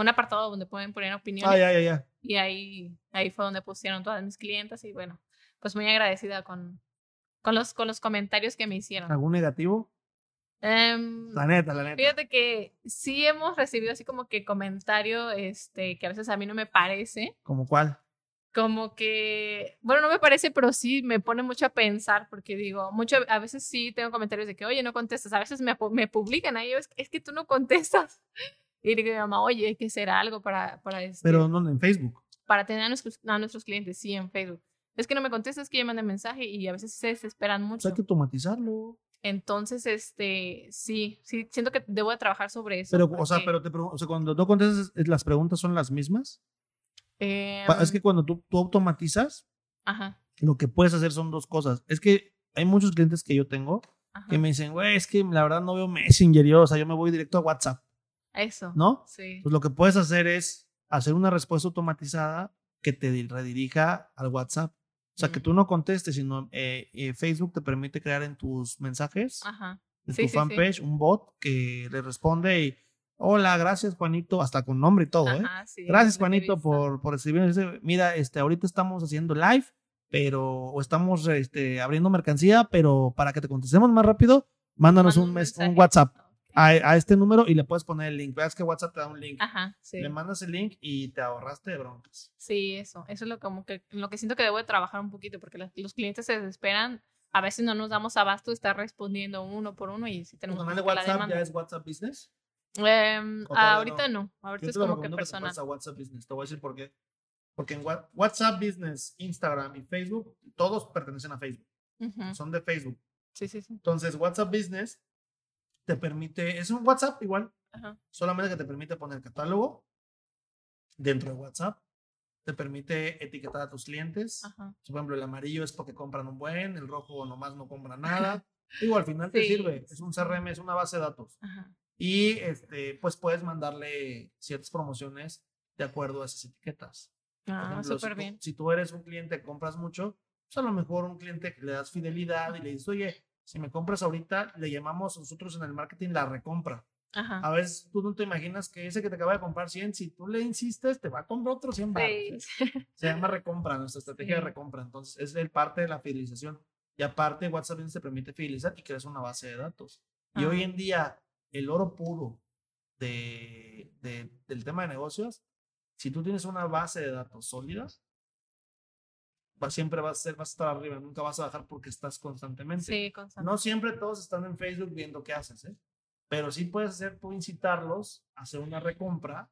B: un apartado donde pueden poner opiniones.
A: Ah, ya, ya, ya.
B: Y ahí, ahí fue donde pusieron todas mis clientes. Y bueno, pues muy agradecida con, con, los, con los comentarios que me hicieron.
A: ¿Algún negativo?
B: Em,
A: La neta, la neta.
B: fíjate que sí hemos recibido así como que comentario este, que a veces a mí no me parece.
A: ¿Como cuál?
B: como que, bueno, no me parece, pero sí me pone mucho a pensar, porque digo, mucho, a veces sí tengo comentarios de que, oye, no contestas, a veces me, me publican ahí, es, es que tú no contestas. Y digo a mi mamá, oye, hay que hacer algo para, para, este,
A: Pero no en Facebook.
B: para tener a nuestros, a nuestros clientes, sí, en Facebook. Es que no me contestas, es que ya mandan mensaje y a veces se desesperan
A: Pues
B: mucho.
A: hay que automatizarlo.
B: Entonces, este, sí, sí, siento que debo de trabajar sobre eso.
A: Pero, o sea, pero te o sea, cuando no contestas, ¿es- ¿las preguntas son las mismas?
B: em,
A: Es que cuando tú, tú automatizas,
B: Ajá,
A: lo que puedes hacer son dos cosas. Es que hay muchos clientes que yo tengo
B: ajá,
A: que me dicen, güey, es que la verdad no veo Messenger, yo, o sea, yo me voy directo a WhatsApp,
B: eso,
A: ¿no?
B: sí,
A: Pues lo que puedes hacer es hacer una respuesta automatizada que te di- redirija al WhatsApp. O sea, que tú no contestes, sino eh, eh, Facebook te permite crear en tus mensajes,
B: ajá,
A: en
B: sí,
A: tu
B: sí, sí.
A: fanpage, un bot que le responde y, hola, gracias Juanito, hasta con nombre y todo, ¿eh?
B: Ajá, sí,
A: Gracias, Juanito, por, por Mira, este, ahorita estamos haciendo live, pero, o estamos este, abriendo mercancía, pero para que te contestemos más rápido, mándanos
B: Manda
A: un, mes- un. WhatsApp. A, a este número y le puedes poner el link. Veas que WhatsApp te da un link.
B: Ajá, sí.
A: Le mandas el link y te ahorraste de broncas.
B: Sí, eso. Eso es lo, como que, lo que siento que debo de trabajar un poquito, porque los clientes se desesperan. A veces no nos damos abasto de estar respondiendo uno por uno y si
A: ¿Tu
B: tenemos
A: de
B: que
A: WhatsApp ya es WhatsApp Business?
B: Em,
A: ¿O todavía
B: ahorita no. Ahorita
A: Yo
B: es como que
A: que
B: personal.
A: pases a WhatsApp Business. Te voy a decir por qué. Porque en Wha- WhatsApp Business, Instagram y Facebook, todos pertenecen a Facebook. Son de Facebook.
B: Sí, sí, sí.
A: Entonces, WhatsApp Business te permite, es un WhatsApp igual,
B: Ajá.
A: solamente que te permite poner catálogo dentro de WhatsApp, te permite etiquetar a tus clientes.
B: Ajá.
A: Por ejemplo, el amarillo es porque compran un buen, el rojo nomás no compran nada. Digo, al final te
B: Sí,
A: sirve, es un CRM, es una base de datos.
B: Ajá.
A: Y este, pues puedes mandarle ciertas promociones de acuerdo a esas etiquetas.
B: Ah, súper
A: si, tú,
B: bien.
A: si tú eres un cliente que compras mucho, pues a lo mejor un cliente que le das fidelidad y le dices, oye, si me compras ahorita, le llamamos nosotros en el marketing la recompra.
B: Ajá.
A: A veces tú no te imaginas que ese que te acaba de comprar 100, si tú le insistes, te va a comprar otros 100 baros.
B: Sí.
A: Se llama recompra, nuestra estrategia de
B: Sí.
A: recompra. Entonces, es el parte de la fidelización. Y aparte, WhatsApp Business te permite fidelizar y creas una base de datos. Y hoy en día, el oro puro de, de- del tema de negocios, si tú tienes una base de datos sólida, va- siempre vas a, ser, vas a estar arriba, nunca vas a bajar porque estás constantemente.
B: Sí, constante.
A: No siempre todos están en Facebook viendo qué haces, ¿eh? pero sí puedes hacer tú incitarlos a hacer una recompra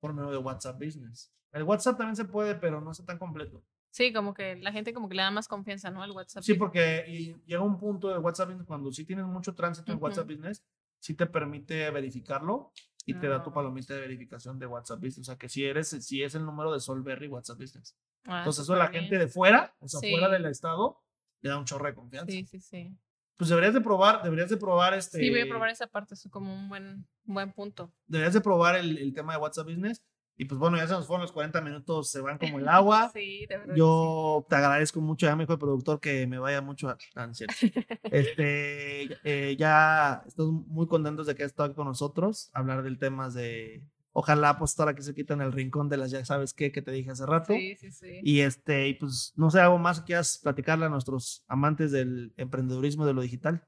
A: por medio de WhatsApp Business. El WhatsApp también se puede, pero no está tan completo.
B: Sí, como que la gente como que le da más confianza, ¿no? Al WhatsApp.
A: Sí, porque y llega un punto de WhatsApp Business cuando sí tienes mucho tránsito en
B: Ujú.
A: WhatsApp Business, sí te permite verificarlo y te da tu
B: Ah.
A: palomita de verificación de WhatsApp Business. O sea, que si eres, si es el número de Solberry WhatsApp Business.
B: Ah,
A: Entonces, eso a la gente de fuera, o sea,
B: Sí.
A: fuera del estado, le da un chorro de confianza.
B: Sí, sí, sí.
A: Pues deberías de probar, deberías de probar este.
B: Sí, voy a probar esa parte, es como un buen, un buen punto.
A: Deberías de probar el, el tema de WhatsApp Business Y pues bueno, ya se nos fueron los 40 minutos, se van como el agua.
B: Sí, de verdad.
A: Yo te agradezco mucho, ya me dijo el productor que me vaya mucho a... Ah, no cierto. Este, eh, ya estamos muy contentos de que hayas estado aquí con nosotros, hablar del tema de, ojalá pues ahora que se quitan el rincón de las ya sabes qué que te dije hace rato.
B: Sí, sí, sí.
A: Y este, y pues no sé, algo más que quieras platicarle a nuestros amantes del emprendedurismo de lo digital.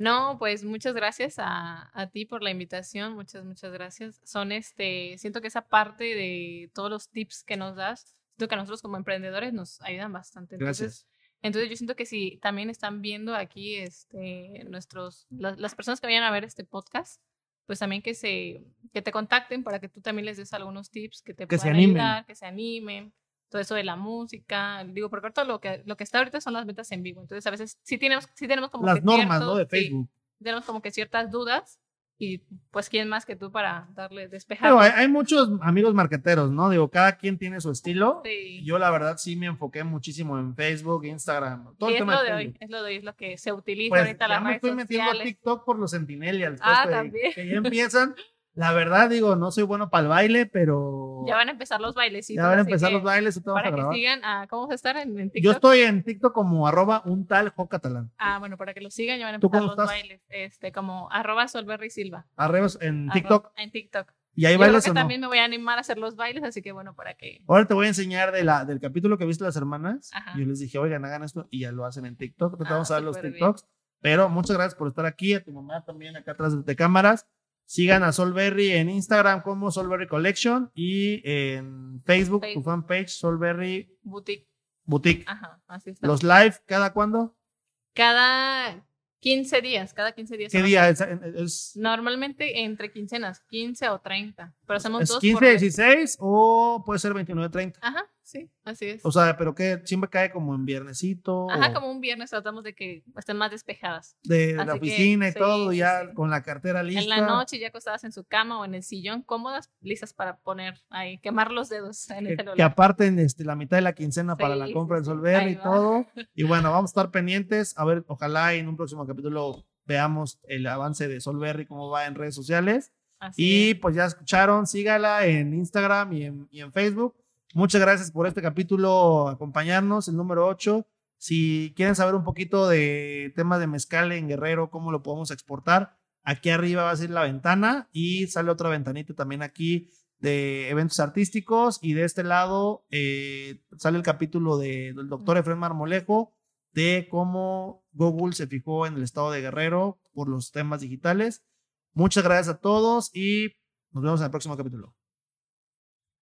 B: No, pues muchas gracias a, a ti por la invitación, muchas, muchas gracias. Son este, siento que esa parte de todos los tips que nos das, siento que a nosotros como emprendedores nos ayudan bastante. Entonces,
A: Gracias.
B: Entonces yo siento que si también están viendo aquí este, nuestros, las, las personas que vayan a ver este podcast, pues también que se, que te contacten para que tú también les des algunos tips que te
A: Que se
B: puedan
A: animen.
B: ayudar, que se animen, todo eso de la música, digo, porque ahorita lo que, lo que está ahorita son las ventas en vivo, entonces a veces sí tenemos, sí tenemos como
A: Las
B: que
A: normas, ¿no? De
B: ciertos- sí,
A: Facebook.
B: tenemos como que ciertas dudas y pues quién más que tú para darle despejar.
A: Pero hay, hay muchos amigos marqueteros, ¿no? Digo, cada quien tiene su estilo.
B: Sí.
A: Yo la verdad sí me enfoqué muchísimo en Facebook, Instagram, todo
B: y
A: el
B: es
A: tema
B: lo
A: de
B: hoy,
A: Facebook.
B: es lo de hoy, es lo que se utiliza
A: Pues
B: ahorita
A: ya
B: las
A: me
B: redes
A: estoy metiendo a
B: sociales.
A: TikTok por los centennials.
B: Ah,
A: pues, que-
B: también.
A: Que ya empiezan. La verdad, digo, no soy bueno para el baile, pero
B: Ya van a empezar los bailecitos.
A: ya van a empezar los bailes a
B: Para que sigan a, ¿cómo vas a estar en, en TikTok?
A: Yo estoy en TikTok como arroba un tal jo catalán.
B: Ah, bueno, para que lo sigan ya van a
A: ¿Tú
B: empezar los
A: estás?
B: bailes. Este, como arroba Solberry Silva.
A: Arroba en
B: Arroba-
A: TikTok.
B: En TikTok.
A: Y ahí
B: Yo creo que
A: o no.
B: también me voy a animar a hacer los bailes, así que bueno, para que...
A: Ahora te voy a enseñar de la, del capítulo que viste las hermanas.
B: Ajá.
A: Yo les dije, oigan, hagan esto y ya lo hacen en TikTok. Te
B: Ah,
A: vamos a dar los
B: súper bien.
A: TikToks. Pero muchas gracias por estar aquí. A tu mamá también acá atrás de cámaras. Sigan a Solberry en Instagram como Solberry Collection y en Facebook, tu
B: Facebook.
A: fanpage Solberry
B: Boutique.
A: Boutique.
B: Ajá, así está.
A: Los live, ¿cada cuándo?
B: Cada 15 días, cada 15 días.
A: ¿Qué día? Es, es,
B: Normalmente entre quincenas, 15 o 30. Pero hacemos
A: es
B: dos
A: 15,
B: por mes.
A: 16 o puede ser 29, 30.
B: Ajá, sí, así es.
A: O sea, pero que siempre cae como en viernesito.
B: Ajá,
A: o
B: como un viernes tratamos de que estén más despejadas.
A: de la
B: así que,
A: oficina y
B: sí,
A: todo,
B: sí,
A: ya
B: sí.
A: con la cartera lista.
B: En la noche ya acostadas en su cama o en el sillón, cómodas, listas para poner ahí, quemar los dedos en el
A: que,
B: celular.
A: que aparten este, la mitad de la quincena para la
B: Sí,
A: compra
B: sí, sí.
A: Solver y
B: va.
A: todo. Y bueno, vamos a estar pendientes. A ver, ojalá en un próximo capítulo veamos el avance de Solberry, cómo va en redes sociales.
B: Así
A: Y
B: es.
A: pues ya escucharon, sígala en Instagram y en, y en Facebook. Muchas gracias por este capítulo, acompañarnos, el número 8. Si quieren saber un poquito de temas de mezcal en Guerrero, cómo lo podemos exportar, aquí arriba va a ser la ventana y sale otra ventanita también aquí de eventos artísticos y de este lado eh, sale el capítulo de- del doctor Efraín Marmolejo de cómo Google se fijó en el estado de Guerrero por los temas digitales. Muchas gracias a todos y nos vemos en el próximo capítulo.